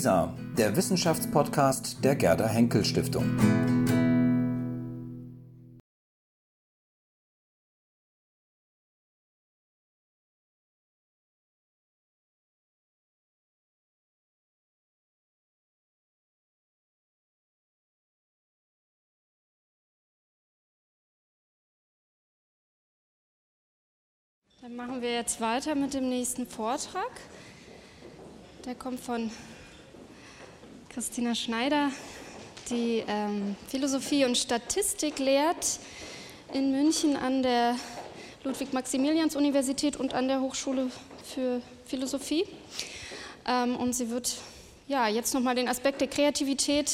WISA, der Wissenschaftspodcast der Gerda Henkel Stiftung. Dann machen wir jetzt weiter mit dem nächsten Vortrag. Der kommt von Christina Schneider, die ähm, Philosophie und Statistik lehrt in München an der Ludwig-Maximilians-Universität und an der Hochschule für Philosophie. Ähm, und sie wird ja, jetzt nochmal den Aspekt der Kreativität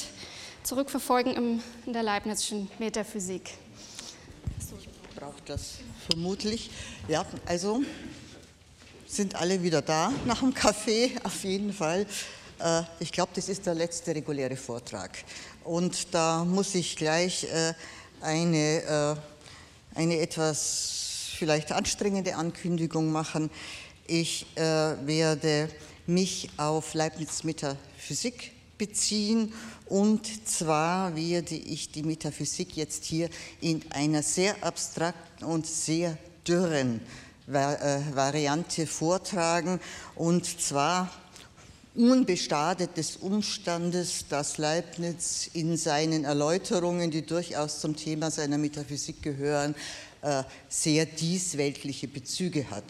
zurückverfolgen im, in der Leibnizischen Metaphysik. Braucht das vermutlich. Ja, also sind alle wieder da nach dem Kaffee, auf jeden Fall. Äh, ich glaube, das ist der letzte reguläre Vortrag. Und da muss ich gleich äh, eine, äh, eine etwas vielleicht anstrengende Ankündigung machen. Ich werde mich auf Leibniz Metaphysik beziehen und zwar werde ich die Metaphysik jetzt hier in einer sehr abstrakten und sehr dürren Variante vortragen und zwar unbestadet des Umstandes, dass Leibniz in seinen Erläuterungen, die durchaus zum Thema seiner Metaphysik gehören, äh, sehr diesweltliche Bezüge hat.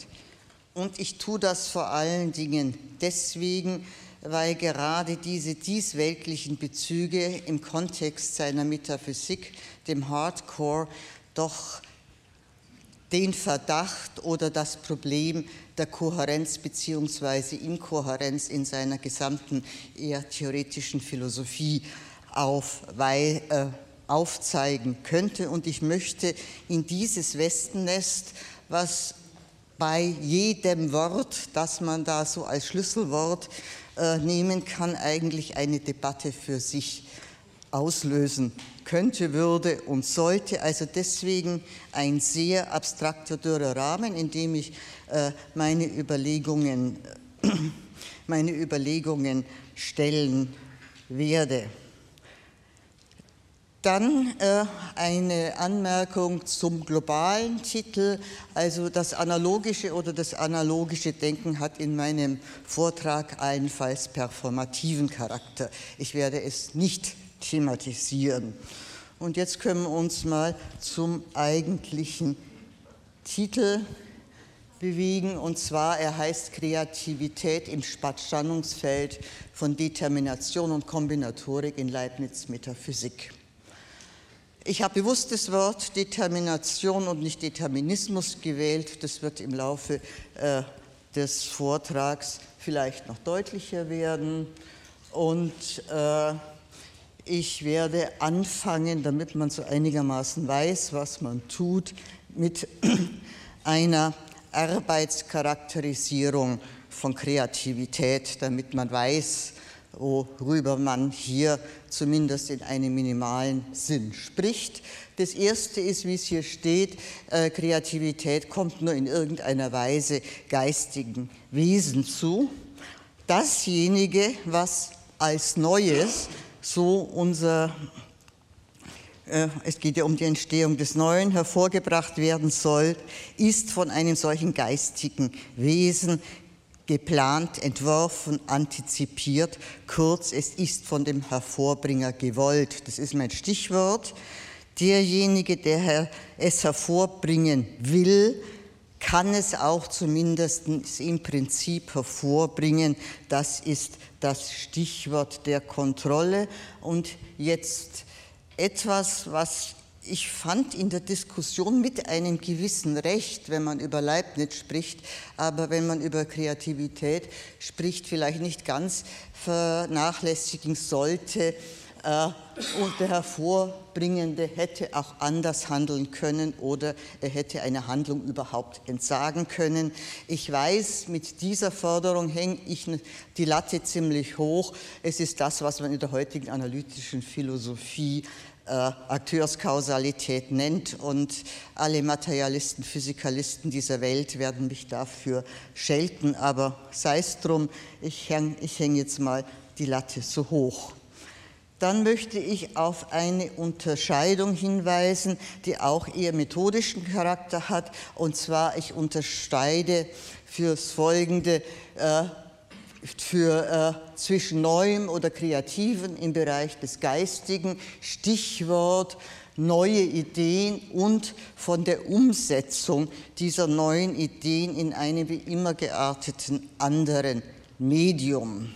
Und ich tue das vor allen Dingen deswegen, weil gerade diese diesweltlichen Bezüge im Kontext seiner Metaphysik, dem Hardcore, doch den Verdacht oder das Problem der Kohärenz bzw. Inkohärenz in seiner gesamten eher theoretischen Philosophie auf, weil, äh, aufzeigen könnte. Und ich möchte in dieses Westennest, was bei jedem Wort, das man da so als Schlüsselwort äh, nehmen kann, eigentlich eine Debatte für sich auslösen könnte, würde und sollte. Also deswegen ein sehr abstrakter, dürrer Rahmen, in dem ich äh, meine, Überlegungen, meine Überlegungen stellen werde. Dann äh, eine Anmerkung zum globalen Titel. Also das analogische oder das analogische Denken hat in meinem Vortrag allenfalls performativen Charakter. Ich werde es nicht thematisieren. Und jetzt können wir uns mal zum eigentlichen Titel bewegen. Und zwar, er heißt Kreativität im Spannungsfeld von Determination und Kombinatorik in Leibniz Metaphysik. Ich habe bewusst das Wort Determination und nicht Determinismus gewählt. Das wird im Laufe äh, des Vortrags vielleicht noch deutlicher werden. Und äh, ich werde anfangen, damit man so einigermaßen weiß, was man tut, mit einer Arbeitscharakterisierung von Kreativität, damit man weiß, worüber man hier zumindest in einem minimalen Sinn spricht. Das erste ist, wie es hier steht, äh, Kreativität kommt nur in irgendeiner Weise geistigen Wesen zu. Dasjenige, was als Neues so unser, äh, es geht ja um die Entstehung des Neuen, hervorgebracht werden soll, ist von einem solchen geistigen Wesen geplant, entworfen, antizipiert. Kurz, es ist von dem Hervorbringer gewollt. Das ist mein Stichwort. Derjenige, der es hervorbringen will, kann es auch zumindest im Prinzip hervorbringen. Das ist das Stichwort der Kontrolle. Und jetzt etwas, was ich fand in der Diskussion mit einem gewissen Recht, wenn man über Leibniz spricht, aber wenn man über Kreativität spricht, vielleicht nicht ganz vernachlässigen sollte, und der Hervorbringende hätte auch anders handeln können oder er hätte einer Handlung überhaupt entsagen können. Ich weiß, mit dieser Forderung hänge ich die Latte ziemlich hoch. Es ist das, was man in der heutigen analytischen Philosophie äh, Akteurskausalität nennt und alle Materialisten, Physikalisten dieser Welt werden mich dafür schelten, aber sei es drum, ich hänge häng jetzt mal die Latte so hoch. Dann möchte ich auf eine Unterscheidung hinweisen, die auch eher methodischen Charakter hat. Und zwar, ich unterscheide fürs Folgende äh, für äh, zwischen Neuem oder Kreativen im Bereich des Geistigen, Stichwort neue Ideen und von der Umsetzung dieser neuen Ideen in einem wie immer gearteten anderen Medium.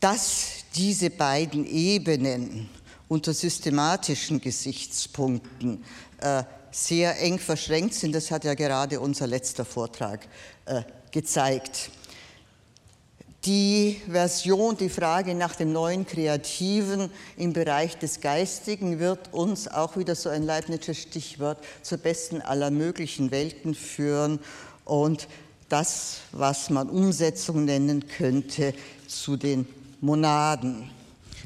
Dass diese beiden Ebenen unter systematischen Gesichtspunkten äh, sehr eng verschränkt sind, das hat ja gerade unser letzter Vortrag äh, gezeigt. Die Version, die Frage nach dem neuen Kreativen im Bereich des Geistigen wird uns auch wieder so ein Leibnizsches Stichwort zur besten aller möglichen Welten führen und das, was man Umsetzung nennen könnte, zu den Monaden.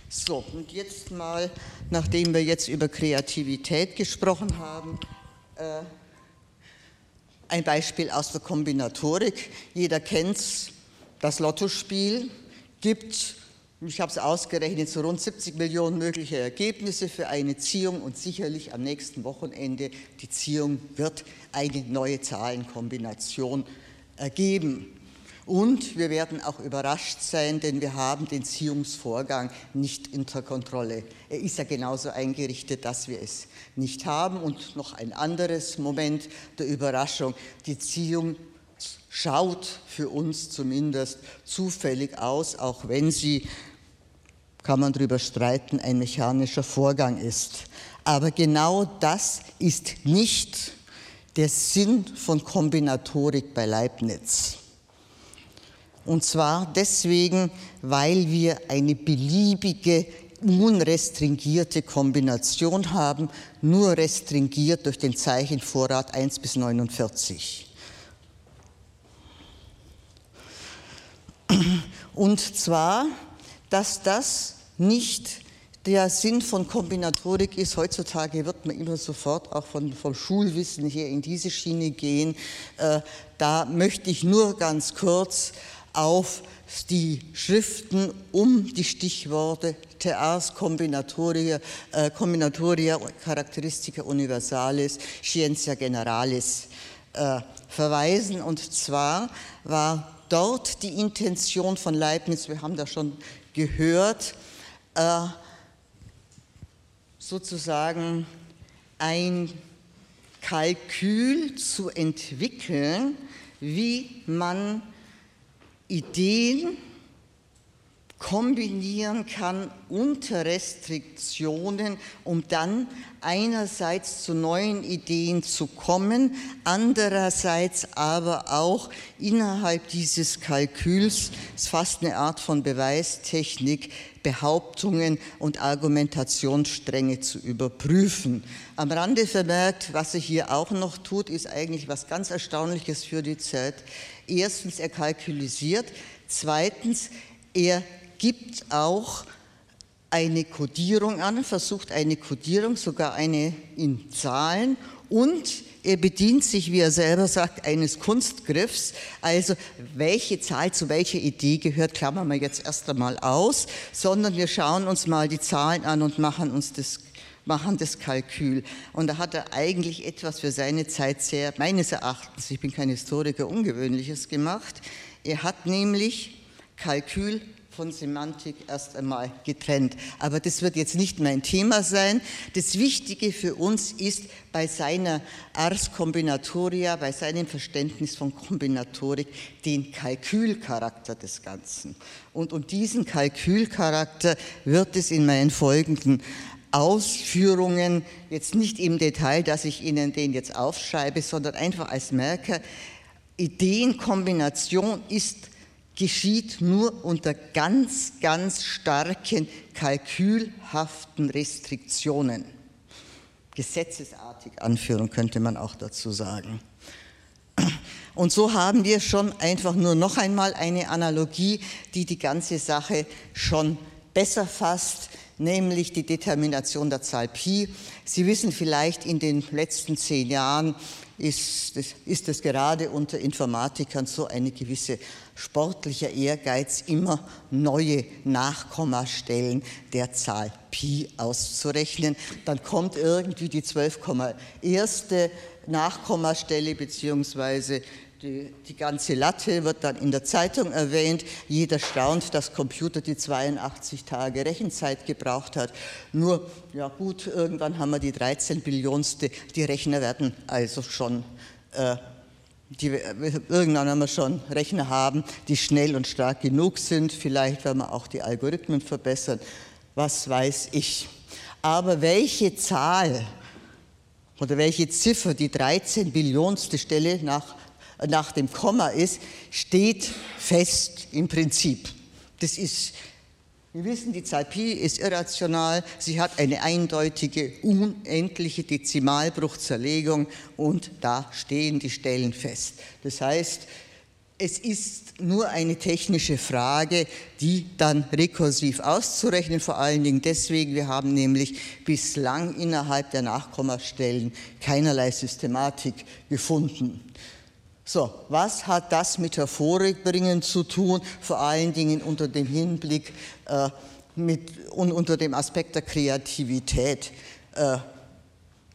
So, und jetzt mal, nachdem wir jetzt über Kreativität gesprochen haben, äh, ein Beispiel aus der Kombinatorik. Jeder kennt das Lottospiel gibt, ich habe es ausgerechnet, so rund 70 Millionen mögliche Ergebnisse für eine Ziehung und sicherlich am nächsten Wochenende die Ziehung wird eine neue Zahlenkombination ergeben. Und wir werden auch überrascht sein, denn wir haben den Ziehungsvorgang nicht unter Kontrolle. Er ist ja genauso eingerichtet, dass wir es nicht haben. Und noch ein anderes Moment der Überraschung. Die Ziehung schaut für uns zumindest zufällig aus, auch wenn sie, kann man darüber streiten, ein mechanischer Vorgang ist. Aber genau das ist nicht der Sinn von Kombinatorik bei Leibniz. Und zwar deswegen, weil wir eine beliebige, unrestringierte Kombination haben, nur restringiert durch den Zeichenvorrat 1 bis 49. Und zwar, dass das nicht der Sinn von Kombinatorik ist. Heutzutage wird man immer sofort auch von, vom Schulwissen hier in diese Schiene gehen. Äh, da möchte ich nur ganz kurz auf die Schriften um die Stichworte Theas Combinatoria, äh, Combinatoria Characteristica Universalis, Scientia Generalis äh, verweisen. Und zwar war dort die Intention von Leibniz, wir haben da schon gehört, äh, sozusagen ein Kalkül zu entwickeln, wie man Ideen kombinieren kann unter Restriktionen, um dann einerseits zu neuen Ideen zu kommen, andererseits aber auch innerhalb dieses Kalküls, ist fast eine Art von Beweistechnik, Behauptungen und Argumentationsstränge zu überprüfen. Am Rande vermerkt, was er hier auch noch tut, ist eigentlich was ganz Erstaunliches für die Zeit. Erstens, er kalkulisiert. Zweitens, er gibt auch eine Kodierung an, versucht eine Kodierung, sogar eine in Zahlen und er bedient sich, wie er selber sagt, eines Kunstgriffs. Also welche Zahl zu welcher Idee gehört, klammern wir jetzt erst einmal aus, sondern wir schauen uns mal die Zahlen an und machen uns das machen das Kalkül. Und da hat er eigentlich etwas für seine Zeit sehr, meines Erachtens, ich bin kein Historiker, Ungewöhnliches gemacht. Er hat nämlich Kalkül von Semantik erst einmal getrennt. Aber das wird jetzt nicht mein Thema sein. Das Wichtige für uns ist bei seiner Ars Combinatoria, bei seinem Verständnis von Kombinatorik, den Kalkülcharakter des Ganzen. Und um diesen Kalkülcharakter wird es in meinen folgenden Ausführungen, jetzt nicht im Detail, dass ich Ihnen den jetzt aufschreibe, sondern einfach als Merker, Ideenkombination ist geschieht nur unter ganz, ganz starken kalkülhaften Restriktionen. Gesetzesartig anführen könnte man auch dazu sagen. Und so haben wir schon einfach nur noch einmal eine Analogie, die die ganze Sache schon besser fasst, nämlich die Determination der Zahl Pi. Sie wissen vielleicht, in den letzten zehn Jahren ist es, ist es gerade unter Informatikern so eine gewisse sportlicher Ehrgeiz, immer neue Nachkommastellen der Zahl Pi auszurechnen. Dann kommt irgendwie die 12,1. Nachkommastelle beziehungsweise die, die, ganze Latte wird dann in der Zeitung erwähnt. Jeder staunt, dass Computer die 82 Tage Rechenzeit gebraucht hat. Nur, ja gut, irgendwann haben wir die 13 Billionste. Die Rechner werden also schon, äh, die, irgendwann werden wir schon Rechner haben, die schnell und stark genug sind. Vielleicht werden wir auch die Algorithmen verbessern. Was weiß ich. Aber welche Zahl oder welche Ziffer die 13 Billionste Stelle nach nach dem Komma ist, steht fest im Prinzip. Das ist, wir wissen, die Zahl Pi ist irrational, sie hat eine eindeutige, unendliche Dezimalbruchzerlegung und da stehen die Stellen fest. Das heißt, es ist nur eine technische Frage, die dann rekursiv auszurechnen, vor allen Dingen deswegen, wir haben nämlich bislang innerhalb der Nachkommastellen keinerlei Systematik gefunden. So, was hat das mit Hervorbringen zu tun, vor allen Dingen unter dem Hinblick äh, mit, und unter dem Aspekt der Kreativität? Äh,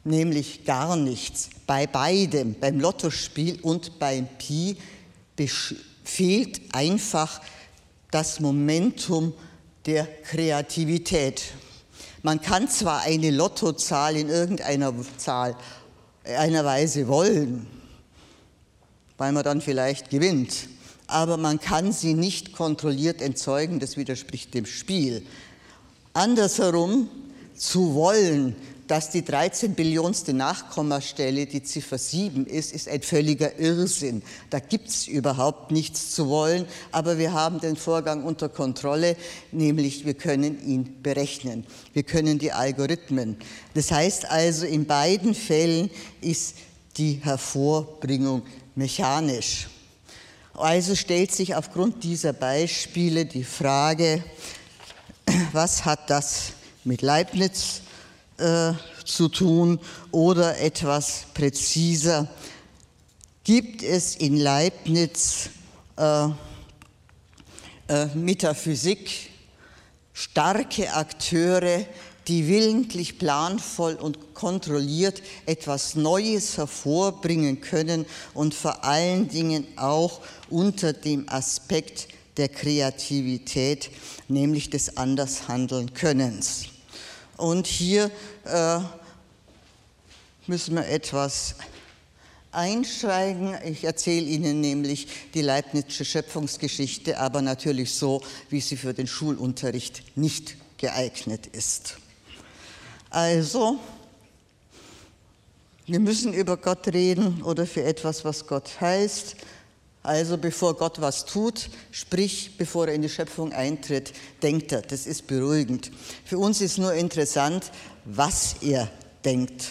nämlich gar nichts. Bei beidem, beim Lottospiel und beim Pi, fehlt einfach das Momentum der Kreativität. Man kann zwar eine Lottozahl in irgendeiner Zahl, einer Weise wollen, weil man dann vielleicht gewinnt. Aber man kann sie nicht kontrolliert entzeugen, das widerspricht dem Spiel. Andersherum zu wollen, dass die 13 Billionste Nachkommastelle die Ziffer 7 ist, ist ein völliger Irrsinn. Da gibt es überhaupt nichts zu wollen, aber wir haben den Vorgang unter Kontrolle, nämlich wir können ihn berechnen. Wir können die Algorithmen. Das heißt also, in beiden Fällen ist die Hervorbringung mechanisch. Also stellt sich aufgrund dieser Beispiele die Frage, was hat das mit Leibniz äh, zu tun oder etwas präziser, gibt es in Leibniz äh, äh, Metaphysik starke Akteure, die willentlich planvoll und kontrolliert etwas Neues hervorbringen können und vor allen Dingen auch unter dem Aspekt der Kreativität, nämlich des Andershandeln-Könnens. Und hier äh, müssen wir etwas einsteigen. Ich erzähle Ihnen nämlich die Leibnizsche Schöpfungsgeschichte, aber natürlich so, wie sie für den Schulunterricht nicht geeignet ist. Also, wir müssen über Gott reden oder für etwas, was Gott heißt. Also bevor Gott was tut, sprich bevor er in die Schöpfung eintritt, denkt er. Das ist beruhigend. Für uns ist nur interessant, was er denkt.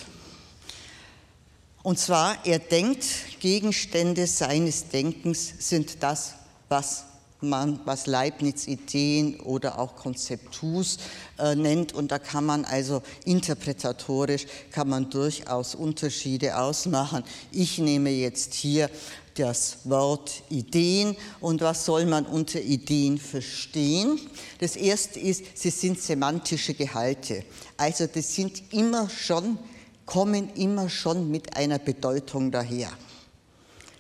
Und zwar, er denkt, Gegenstände seines Denkens sind das, was man, was Leibniz Ideen oder auch Konzeptus äh, nennt. Und da kann man also interpretatorisch, kann man durchaus Unterschiede ausmachen. Ich nehme jetzt hier das Wort Ideen und was soll man unter Ideen verstehen? Das erste ist, sie sind semantische Gehalte. Also das sind immer schon, kommen immer schon mit einer Bedeutung daher.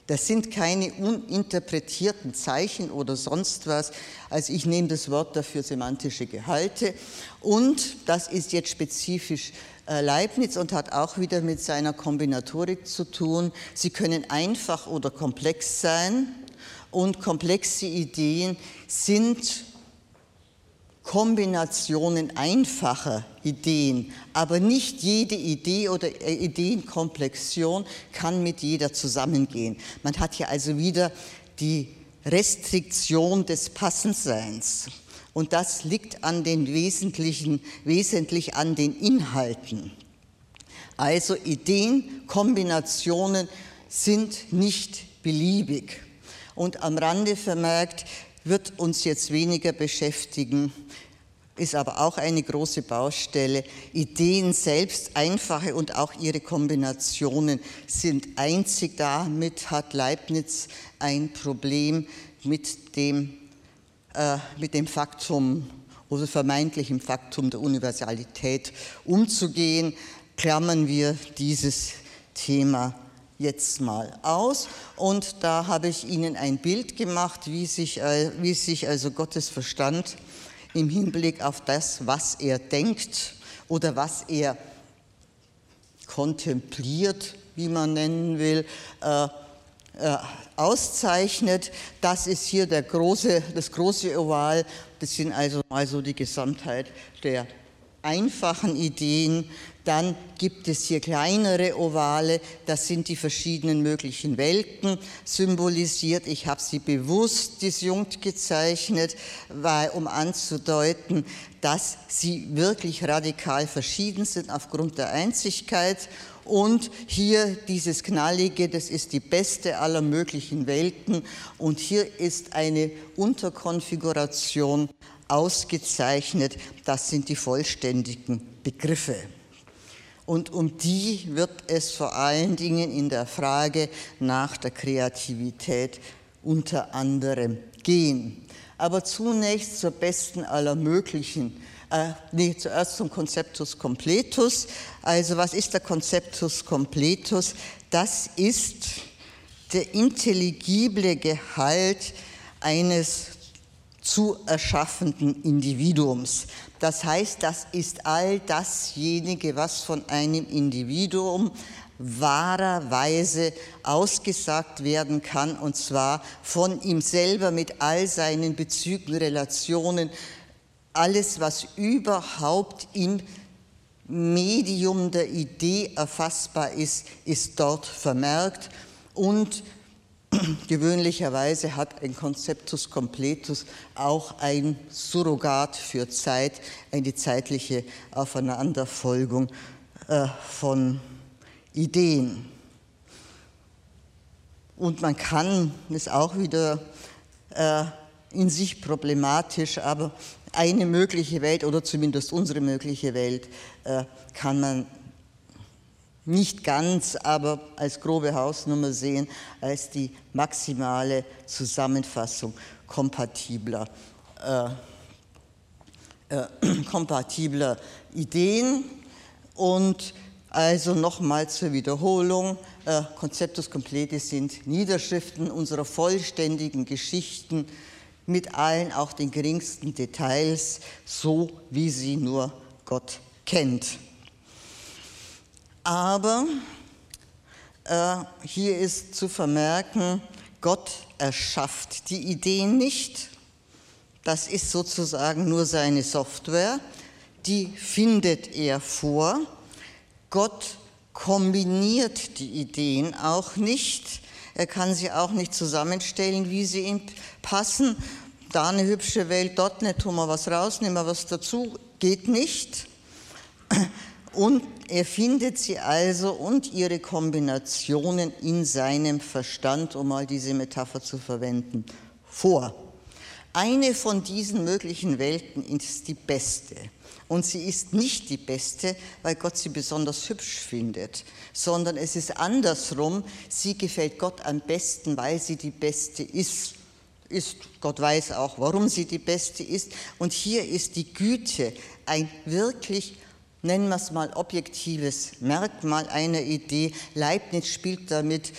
Das sind keine uninterpretierten Zeichen oder sonst was. Also ich nehme das Wort dafür semantische Gehalte. Und das ist jetzt spezifisch äh, Leibniz und hat auch wieder mit seiner Kombinatorik zu tun. Sie können einfach oder komplex sein. Und komplexe Ideen sind Kombinationen einfacher Ideen, aber nicht jede Idee oder äh, Ideenkomplexion kann mit jeder zusammengehen. Man hat hier also wieder die Restriktion des Passendseins. Und das liegt an den wesentlichen, wesentlich an den Inhalten. Also Ideenkombinationen sind nicht beliebig. Und am Rande vermerkt, wird uns jetzt weniger beschäftigen, ist aber auch eine große Baustelle. Ideen selbst, einfache und auch ihre Kombinationen sind einzig. Damit hat Leibniz ein Problem mit dem, äh, mit dem Faktum oder vermeintlichem Faktum der Universalität umzugehen. Klammern wir dieses Thema jetzt mal aus. Und da habe ich Ihnen ein Bild gemacht, wie sich, äh, wie sich also Gottes Verstand im Hinblick auf das, was er denkt oder was er kontempliert, wie man nennen will, äh, äh, auszeichnet. Das ist hier der große, das große Oval. Das sind also mal so die Gesamtheit der einfachen Ideen. Dann gibt es hier kleinere Ovale, das sind die verschiedenen möglichen Welten symbolisiert. Ich habe sie bewusst disjunkt gezeichnet, weil, um anzudeuten, dass sie wirklich radikal verschieden sind aufgrund der Einzigkeit. Und hier dieses Knallige, das ist die beste aller möglichen Welten. Und hier ist eine Unterkonfiguration ausgezeichnet. Das sind die vollständigen Begriffe. Und um die wird es vor allen Dingen in der Frage nach der Kreativität unter anderem gehen. Aber zunächst zur besten aller möglichen, äh, nee, zuerst zum Conceptus completus. Also was ist der Conceptus completus? Das ist der intelligible Gehalt eines zu erschaffenden Individuums. Das heißt, das ist all dasjenige, was von einem Individuum wahrerweise ausgesagt werden kann, und zwar von ihm selber mit all seinen Bezügen, Relationen, alles, was überhaupt im Medium der Idee erfassbar ist, ist dort vermerkt und Gewöhnlicherweise hat ein Conceptus completus auch ein Surrogat für Zeit, eine zeitliche Aufeinanderfolgung äh, von Ideen. Und man kann, ist auch wieder äh, in sich problematisch, aber eine mögliche Welt oder zumindest unsere mögliche Welt äh, kann man nicht ganz, aber als grobe Hausnummer sehen, als die maximale Zusammenfassung kompatibler, äh, äh, kompatibler Ideen. Und also nochmal zur Wiederholung, äh, Conceptus Completis sind Niederschriften unserer vollständigen Geschichten mit allen, auch den geringsten Details, so wie sie nur Gott kennt. Aber äh, hier ist zu vermerken, Gott erschafft die Ideen nicht. Das ist sozusagen nur seine Software. Die findet er vor. Gott kombiniert die Ideen auch nicht. Er kann sie auch nicht zusammenstellen, wie sie ihm passen. Da eine hübsche Welt, dort nicht, tun wir was raus, nehmen wir was dazu. Geht nicht. Und er findet sie also und ihre Kombinationen in seinem Verstand, um mal diese Metapher zu verwenden, vor. Eine von diesen möglichen Welten ist die beste. Und sie ist nicht die beste, weil Gott sie besonders hübsch findet, sondern es ist andersrum. Sie gefällt Gott am besten, weil sie die beste ist. ist. Gott weiß auch, warum sie die beste ist. Und hier ist die Güte ein wirklich nennen wir es mal objektives Merkmal einer Idee. Leibniz spielt damit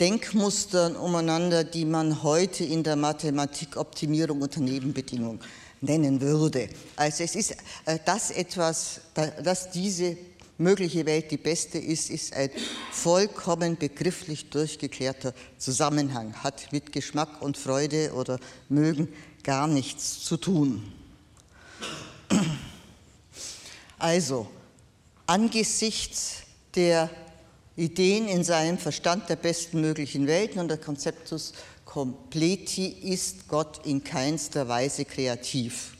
Denkmustern umeinander, die man heute in der Mathematik Optimierung unter Nebenbedingungen nennen würde. Also es ist äh, das etwas, dass diese mögliche Welt die beste ist, ist ein vollkommen begrifflich durchgeklärter Zusammenhang, hat mit Geschmack und Freude oder Mögen gar nichts zu tun. Also, angesichts der Ideen in seinem Verstand der besten möglichen Welten und der Konzeptus completi ist Gott in keinster Weise kreativ.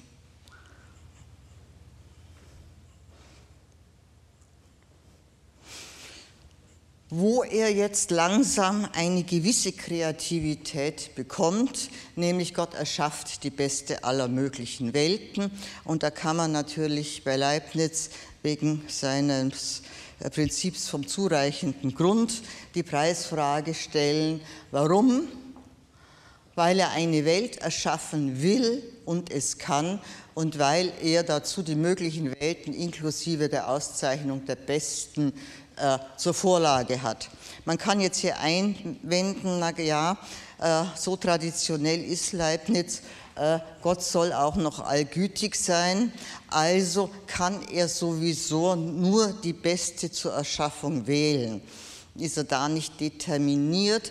Wo er jetzt langsam eine gewisse Kreativität bekommt, nämlich Gott erschafft die beste aller möglichen Welten. Und da kann man natürlich bei Leibniz wegen seines Prinzips vom zureichenden Grund die Preisfrage stellen, warum? Weil er eine Welt erschaffen will und es kann und weil er dazu die möglichen Welten inklusive der Auszeichnung der besten äh, zur Vorlage hat. Man kann jetzt hier einwenden, na ja, äh, so traditionell ist Leibniz, äh, Gott soll auch noch allgütig sein, also kann er sowieso nur die Beste zur Erschaffung wählen. Ist er da nicht determiniert?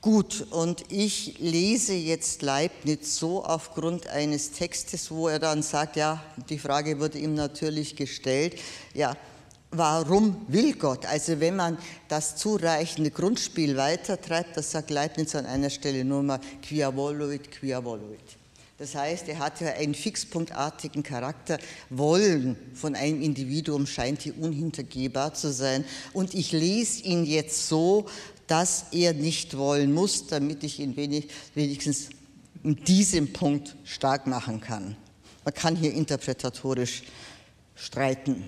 Gut, und ich lese jetzt Leibniz so aufgrund eines Textes, wo er dann sagt, ja, die Frage wurde ihm natürlich gestellt, ja, warum will Gott? Also wenn man das zureichende Grundspiel weitertreibt, das sagt Leibniz an einer Stelle nur mal, quia voluit, quia voluit. Das heißt, er hat ja einen fixpunktartigen Charakter. Wollen von einem Individuum scheint hier unhintergehbar zu sein. Und ich lese ihn jetzt so, dass er nicht wollen muss, damit ich ihn wenig, wenigstens in diesem Punkt stark machen kann. Man kann hier interpretatorisch streiten.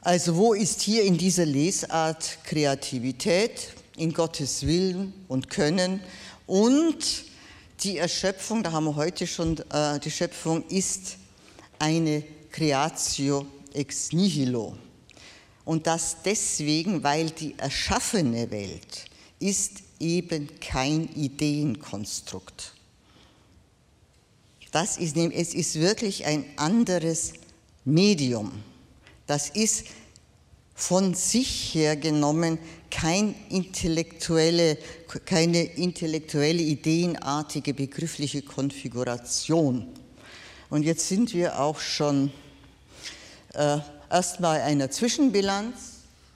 Also wo ist hier in dieser Lesart Kreativität, in Gottes Willen und Können und die Erschöpfung, da haben wir heute schon, äh, die Schöpfung ist eine Creatio ex nihilo. Und das deswegen, weil die erschaffene Welt ist eben kein Ideenkonstrukt. Das ist, es ist wirklich ein anderes Medium. Das ist von sich her genommen kein intellektuelle, keine intellektuelle, ideenartige begriffliche Konfiguration. Und jetzt sind wir auch schon äh, erstmal einer Zwischenbilanz.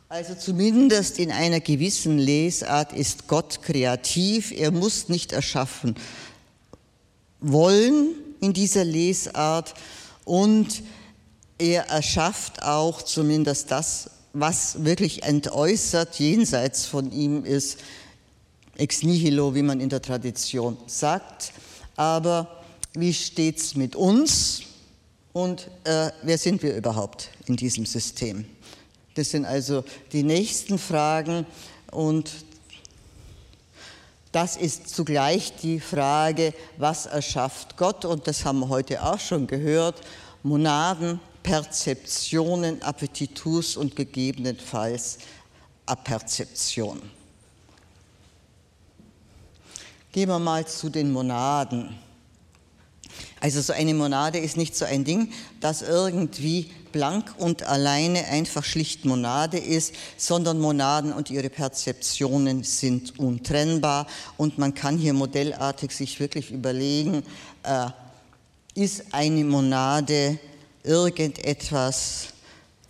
Also zumindest in einer gewissen Lesart ist Gott kreativ. Er muss nicht erschaffen wollen in dieser Lesart und er erschafft auch zumindest das, was wirklich entäußert jenseits von ihm ist, ex nihilo, wie man in der Tradition sagt. Aber wie steht es mit uns? Und äh, wer sind wir überhaupt in diesem System? Das sind also die nächsten Fragen und das ist zugleich die Frage, was erschafft Gott? Und das haben wir heute auch schon gehört. Monaden, Perzeptionen, Appetitus und gegebenenfalls Aperzeption. Gehen wir mal zu den Monaden. Also so eine Monade ist nicht so ein Ding, das irgendwie blank und alleine einfach schlicht Monade ist, sondern Monaden und ihre Perzeptionen sind untrennbar und man kann hier modellartig sich wirklich überlegen, äh, ist eine Monade irgendetwas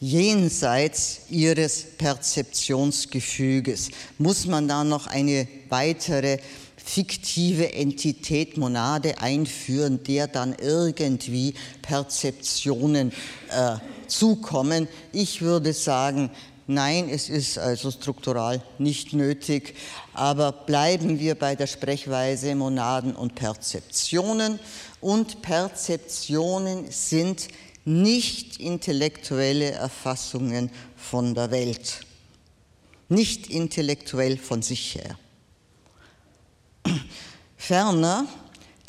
jenseits ihres Perzeptionsgefüges? Muss man da noch eine weitere fiktive Entität Monade einführen, der dann irgendwie Perzeptionen äh, zukommen. Ich würde sagen, nein, es ist also struktural nicht nötig, aber bleiben wir bei der Sprechweise Monaden und Perzeptionen. Und Perzeptionen sind nicht intellektuelle Erfassungen von der Welt, nicht intellektuell von sich her. Ferner,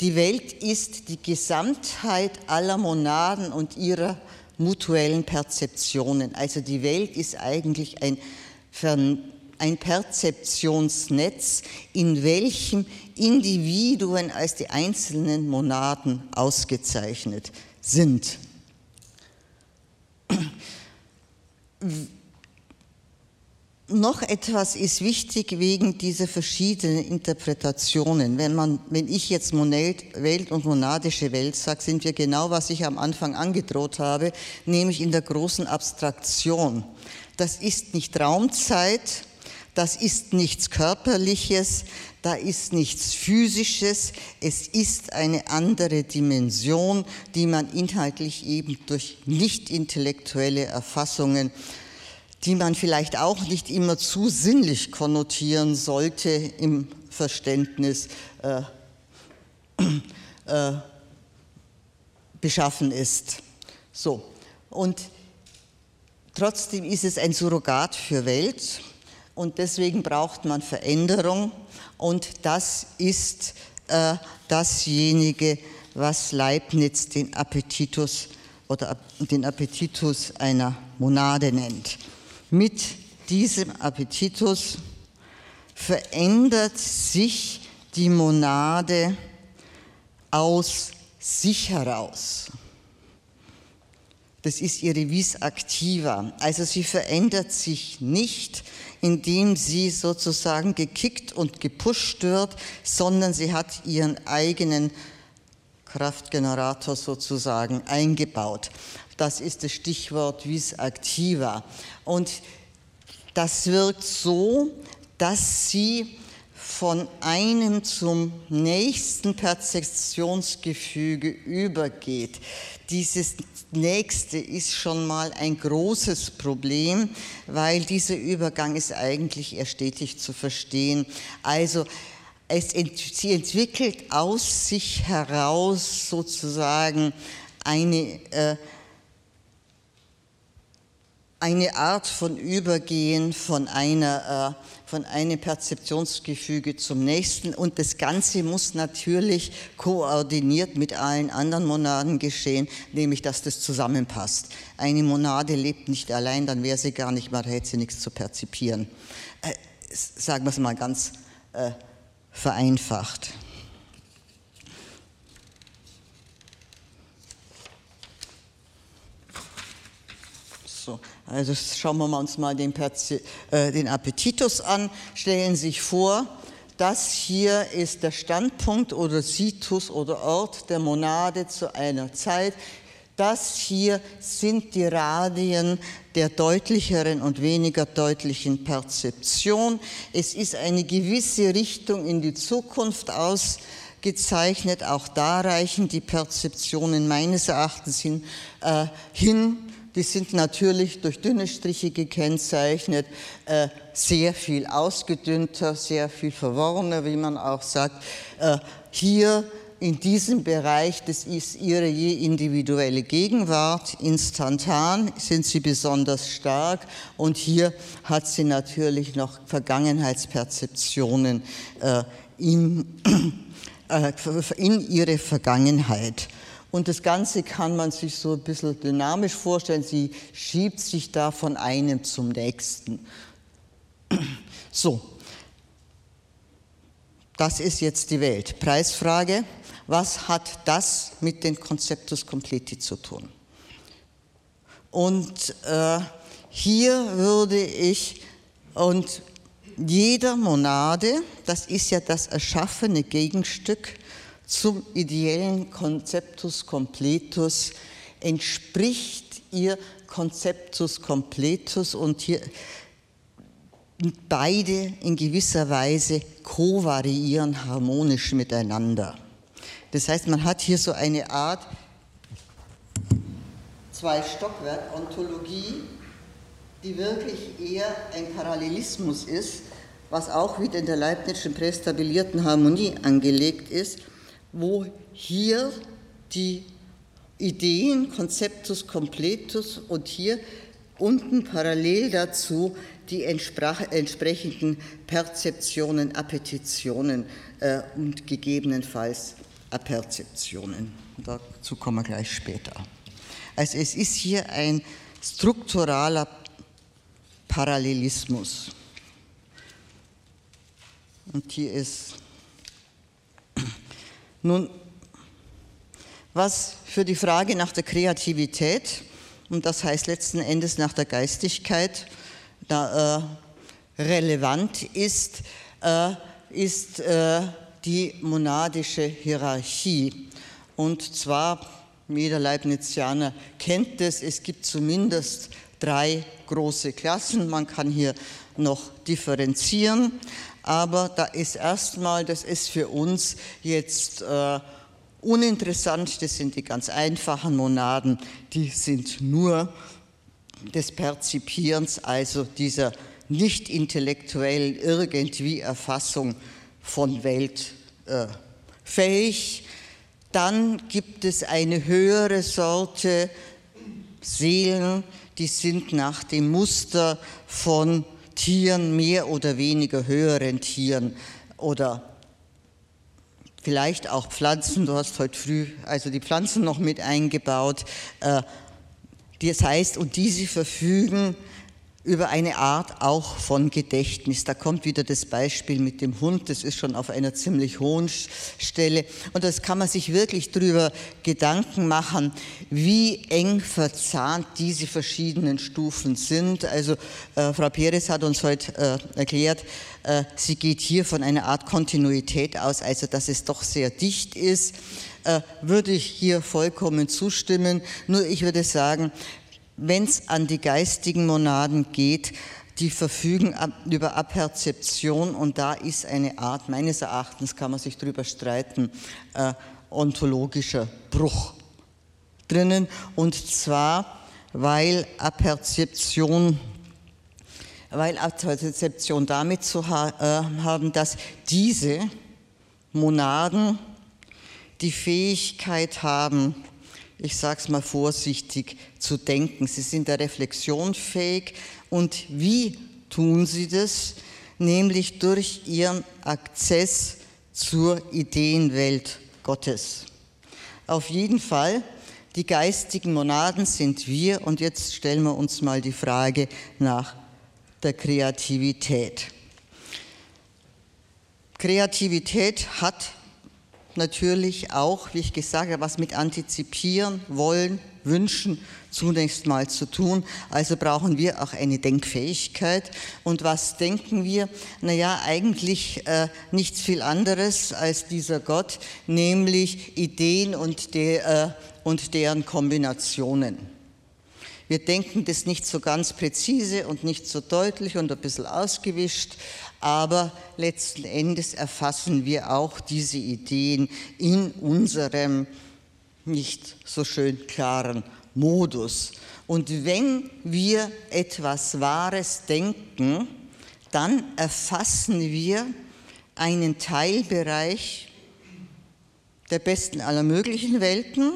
die Welt ist die Gesamtheit aller Monaden und ihrer mutuellen Perzeptionen. Also die Welt ist eigentlich ein, ein Perzeptionsnetz, in welchem Individuen als die einzelnen Monaden ausgezeichnet sind noch etwas ist wichtig wegen dieser verschiedenen Interpretationen. Wenn, man, wenn ich jetzt Welt und monadische Welt sage, sind wir genau, was ich am Anfang angedroht habe, nämlich in der großen Abstraktion. Das ist nicht Raumzeit, das ist nichts Körperliches, da ist nichts Physisches, es ist eine andere Dimension, die man inhaltlich eben durch nicht intellektuelle Erfassungen die man vielleicht auch nicht immer zu sinnlich konnotieren sollte im Verständnis äh, äh, beschaffen ist. So, und trotzdem ist es ein Surrogat für Welt und deswegen braucht man Veränderung und das ist äh, dasjenige, was Leibniz den Appetitus oder den Appetitus einer Monade nennt. Mit diesem Appetitus verändert sich die Monade aus sich heraus. Das ist ihre Vis activa. Also sie verändert sich nicht, indem sie sozusagen gekickt und gepusht wird, sondern sie hat ihren eigenen Kraftgenerator sozusagen eingebaut. Das ist das Stichwort vis activa. Und das wirkt so, dass sie von einem zum nächsten Perzeptionsgefüge übergeht. Dieses nächste ist schon mal ein großes Problem, weil dieser Übergang ist eigentlich eher stetig zu verstehen. Also es, sie entwickelt aus sich heraus sozusagen eine äh, eine Art von Übergehen von, einer, äh, von einem Perzeptionsgefüge zum nächsten und das Ganze muss natürlich koordiniert mit allen anderen Monaden geschehen, nämlich dass das zusammenpasst. Eine Monade lebt nicht allein, dann wäre sie gar nicht mehr, da hätte sie nichts zu perzipieren. Äh, sagen wir es mal ganz äh, vereinfacht. So, also schauen wir uns mal den, äh, den Appetitus an. Stellen Sie sich vor, das hier ist der Standpunkt oder Situs oder Ort der Monade zu einer Zeit. Das hier sind die Radien der deutlicheren und weniger deutlichen Perzeption. Es ist eine gewisse Richtung in die Zukunft ausgezeichnet. Auch da reichen die Perzeptionen meines Erachtens hin, äh, hin die sind natürlich durch dünne Striche gekennzeichnet, äh, sehr viel ausgedünnter, sehr viel verworrener, wie man auch sagt. Äh, hier in diesem Bereich, das ist ihre je individuelle Gegenwart, instantan sind sie besonders stark und hier hat sie natürlich noch Vergangenheitsperzeptionen äh, in, äh, in ihre Vergangenheit. Und das Ganze kann man sich so ein bisschen dynamisch vorstellen. Sie schiebt sich da von einem zum nächsten. So, das ist jetzt die Welt. Preisfrage, was hat das mit den Conceptus Completi zu tun? Und äh, hier würde ich, und jeder Monade, das ist ja das erschaffene Gegenstück zum ideellen Conceptus completus entspricht ihr Conceptus completus und hier beide in gewisser Weise kovariieren harmonisch miteinander. Das heißt, man hat hier so eine Art zwei Stockwerk Ontologie, die wirklich eher ein Parallelismus ist, was auch wieder in der Leibnizischen prästabilierten Harmonie angelegt ist wo hier die Ideen, Konzeptus completus und hier unten parallel dazu die entsprechenden Perzeptionen, Appetitionen äh, und gegebenenfalls Aperzeptionen. Dazu kommen wir gleich später. Also es ist hier ein strukturaler Parallelismus. Und hier ist nun, was für die Frage nach der Kreativität, und das heißt letzten Endes nach der Geistigkeit, da, äh, relevant ist, äh, ist äh, die monadische Hierarchie. Und zwar, jeder Leibnizianer kennt es, es gibt zumindest drei große Klassen. Man kann hier noch differenzieren aber da ist erstmal, das ist für uns jetzt äh, uninteressant, das sind die ganz einfachen Monaden, die sind nur des Perzipierens, also dieser nicht intellektuell irgendwie Erfassung von Welt äh, fähig. Dann gibt es eine höhere Sorte Seelen, die sind nach dem Muster von Tieren, mehr oder weniger höheren Tieren oder vielleicht auch Pflanzen. Du hast heute früh also die Pflanzen noch mit eingebaut. Äh, das heißt, und diese verfügen über eine Art auch von Gedächtnis. Da kommt wieder das Beispiel mit dem Hund, das ist schon auf einer ziemlich hohen Stelle. Und das kann man sich wirklich darüber Gedanken machen, wie eng verzahnt diese verschiedenen Stufen sind. Also äh, Frau Perez hat uns heute äh, erklärt, äh, sie geht hier von einer Art Kontinuität aus, also dass es doch sehr dicht ist äh, würde ich hier vollkommen zustimmen. Nur ich würde sagen, wenn es an die geistigen Monaden geht, die verfügen über Aperzeption und da ist eine Art, meines Erachtens kann man sich darüber streiten, äh, ontologischer Bruch drinnen. Und zwar, weil Aperzeption weil Aperzeption damit zu ha äh, haben, dass diese Monaden die Fähigkeit haben, ich sage es mal vorsichtig, zu denken. Sie sind der Reflexion fähig. Und wie tun sie das? Nämlich durch ihren Akzess zur Ideenwelt Gottes. Auf jeden Fall, die geistigen Monaden sind wir. Und jetzt stellen wir uns mal die Frage nach der Kreativität. Kreativität hat natürlich auch, wie ich gesagt habe, was mit Antizipieren, Wollen, Wünschen zunächst mal zu tun. Also brauchen wir auch eine Denkfähigkeit. Und was denken wir? Naja, eigentlich äh, nichts viel anderes als dieser Gott, nämlich Ideen und, de, äh, und deren Kombinationen. Wir denken das nicht so ganz präzise und nicht so deutlich und ein bisschen ausgewischt, aber letzten Endes erfassen wir auch diese Ideen in unserem nicht so schön klaren Modus. Und wenn wir etwas Wahres denken, dann erfassen wir einen Teilbereich der besten aller möglichen Welten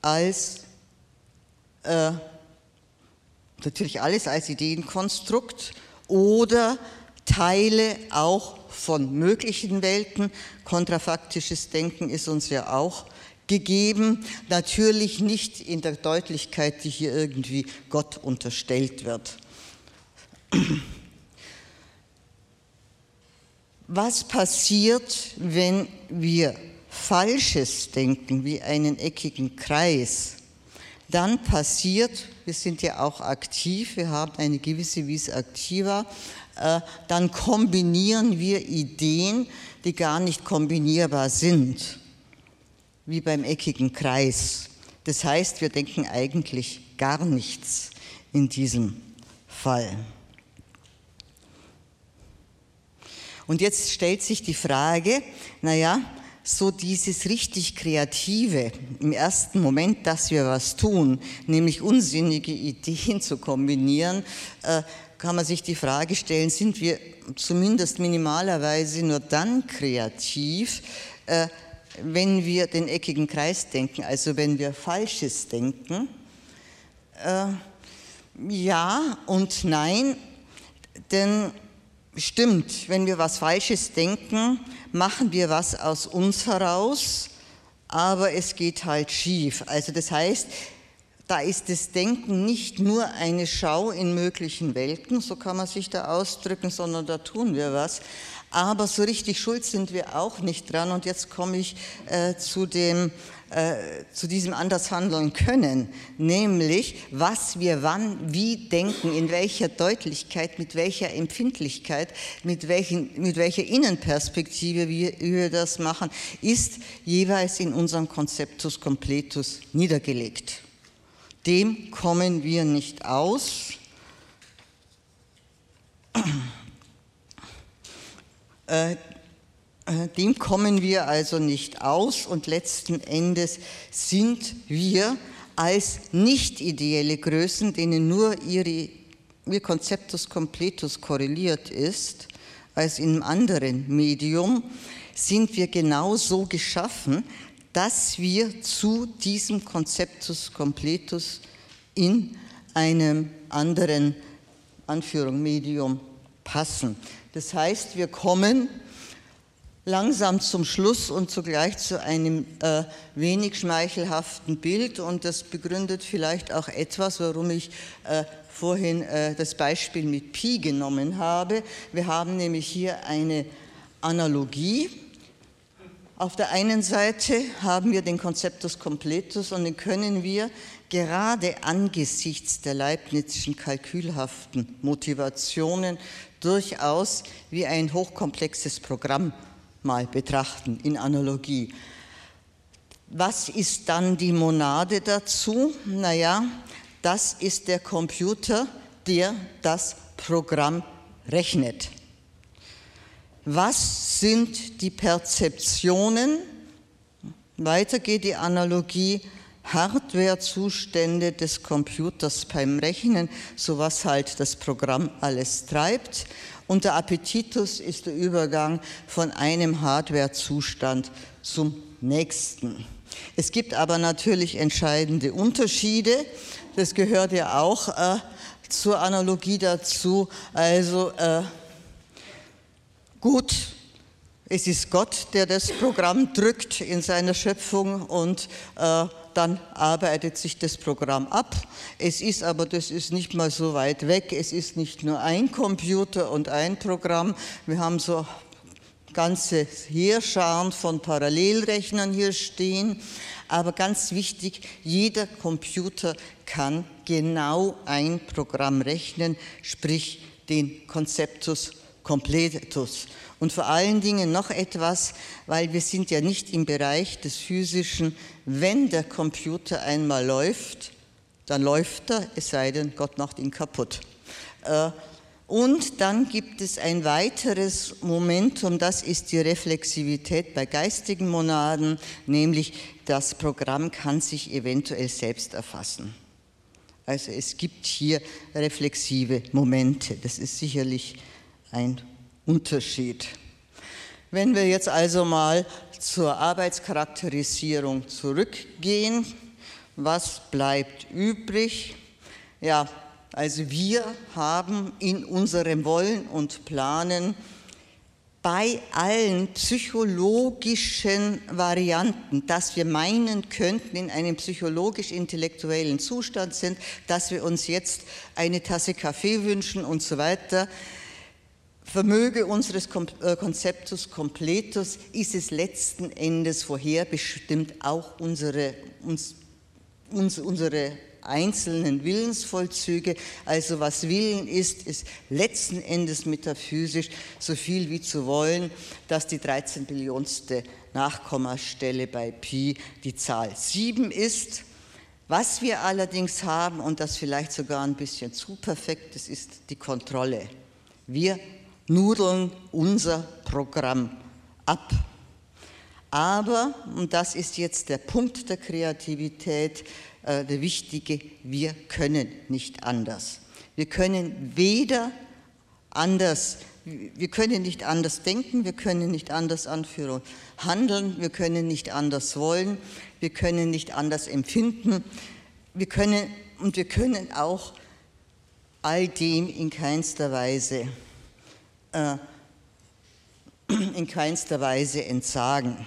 als äh, natürlich alles als Ideenkonstrukt oder Teile auch von möglichen Welten. Kontrafaktisches Denken ist uns ja auch gegeben, natürlich nicht in der Deutlichkeit, die hier irgendwie Gott unterstellt wird. Was passiert, wenn wir Falsches denken, wie einen eckigen Kreis? Dann passiert, wir sind ja auch aktiv, wir haben eine gewisse Vis activa, äh, dann kombinieren wir Ideen, die gar nicht kombinierbar sind, wie beim eckigen Kreis. Das heißt, wir denken eigentlich gar nichts in diesem Fall. Und jetzt stellt sich die Frage, naja, so dieses richtig Kreative im ersten Moment, dass wir was tun, nämlich unsinnige Ideen zu kombinieren, äh, kann man sich die Frage stellen, sind wir zumindest minimalerweise nur dann kreativ, äh, wenn wir den eckigen Kreis denken, also wenn wir Falsches denken? Äh, ja und nein, denn stimmt, wenn wir was Falsches denken, machen wir was aus uns heraus, aber es geht halt schief. Also das heißt, da ist das Denken nicht nur eine Schau in möglichen Welten, so kann man sich da ausdrücken, sondern da tun wir was. Aber so richtig schuld sind wir auch nicht dran. Und jetzt komme ich äh, zu, dem, äh, zu diesem Andershandeln können, nämlich was wir wann, wie denken, in welcher Deutlichkeit, mit welcher Empfindlichkeit, mit, welchen, mit welcher Innenperspektive wir, wir das machen, ist jeweils in unserem Konzeptus completus niedergelegt. Dem kommen wir nicht aus. Äh, dem kommen wir also nicht aus und letzten Endes sind wir als nicht ideelle Größen, denen nur ihre, ihr Konzeptus completus korreliert ist, als in einem anderen Medium, sind wir genauso geschaffen, dass wir zu diesem Konzeptus completus in einem anderen Anführung Medium passen. Das heißt, wir kommen langsam zum Schluss und zugleich zu einem äh, wenig schmeichelhaften Bild und das begründet vielleicht auch etwas, warum ich äh, vorhin äh, das Beispiel mit Pi genommen habe. Wir haben nämlich hier eine Analogie. Auf der einen Seite haben wir den Konzeptus completus und den können wir gerade angesichts der Leibnizischen kalkülhaften Motivationen durchaus wie ein hochkomplexes Programm mal betrachten in Analogie. Was ist dann die Monade dazu? Naja, das ist der Computer, der das Programm rechnet. Was sind die Perzeptionen? Weiter geht die Analogie Hardwarezustände des Computers beim Rechnen, so was halt das Programm alles treibt. Und der Appetitus ist der Übergang von einem Hardwarezustand zum nächsten. Es gibt aber natürlich entscheidende Unterschiede. Das gehört ja auch äh, zur Analogie dazu. Also äh, gut, es ist Gott, der das Programm drückt in seiner Schöpfung und äh, dann arbeitet sich das Programm ab. Es ist aber, das ist nicht mal so weit weg, es ist nicht nur ein Computer und ein Programm. Wir haben so ganze Heerscharen von Parallelrechnern hier stehen. Aber ganz wichtig, jeder Computer kann genau ein Programm rechnen, sprich den Konzeptus completus. Und vor allen Dingen noch etwas, weil wir sind ja nicht im Bereich des Physischen. Wenn der Computer einmal läuft, dann läuft er, es sei denn, Gott macht ihn kaputt. Äh, und dann gibt es ein weiteres Momentum, das ist die Reflexivität bei geistigen Monaden, nämlich das Programm kann sich eventuell selbst erfassen. Also es gibt hier reflexive Momente, das ist sicherlich ein Unterschied. Wenn wir jetzt also mal zur Arbeitscharakterisierung zurückgehen, was bleibt übrig? Ja, also wir haben in unserem Wollen und Planen bei allen psychologischen Varianten, dass wir meinen könnten, in einem psychologisch-intellektuellen Zustand sind, dass wir uns jetzt eine Tasse Kaffee wünschen und so weiter, Vermöge unseres äh, Konzeptus completus ist es letzten Endes vorherbestimmt auch unsere, uns, uns, unsere einzelnen Willensvollzüge. Also was Willen ist, ist letzten Endes metaphysisch so viel wie zu wollen, dass die 13 Billionste Nachkommastelle bei Pi die Zahl 7 ist. Was wir allerdings haben, und das vielleicht sogar ein bisschen zu perfekt ist, ist die Kontrolle. Wir nudeln unser Programm ab. Aber, und das ist jetzt der Punkt der Kreativität, äh, der wichtige, wir können nicht anders. Wir können weder anders, wir können nicht anders denken, wir können nicht anders anführen, handeln, wir können nicht anders wollen, wir können nicht anders empfinden, wir können und wir können auch all dem in keinster Weise äh, in keinster Weise entsagen.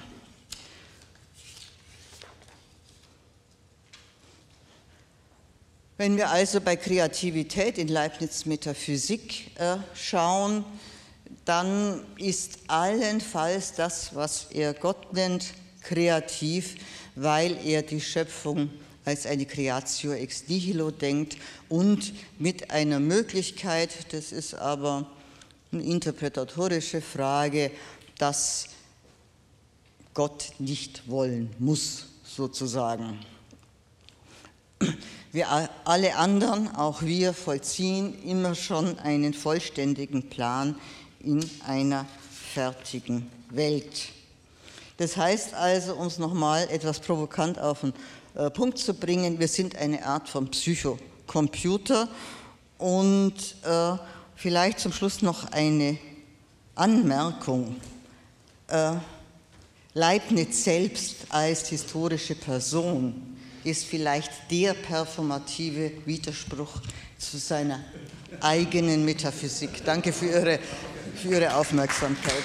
Wenn wir also bei Kreativität in Leibniz Metaphysik äh, schauen, dann ist allenfalls das, was er Gott nennt, kreativ, weil er die Schöpfung als eine Creatio ex nihilo denkt und mit einer Möglichkeit, das ist aber interpretatorische Frage, dass Gott nicht wollen muss, sozusagen. Wir alle anderen, auch wir, vollziehen immer schon einen vollständigen Plan in einer fertigen Welt. Das heißt also, um es nochmal etwas provokant auf den äh, Punkt zu bringen, wir sind eine Art von Psychocomputer und äh, vielleicht zum Schluss noch eine Anmerkung. Äh, Leibniz selbst als historische Person ist vielleicht der performative Widerspruch zu seiner eigenen Metaphysik. Danke für Ihre, für Ihre Aufmerksamkeit.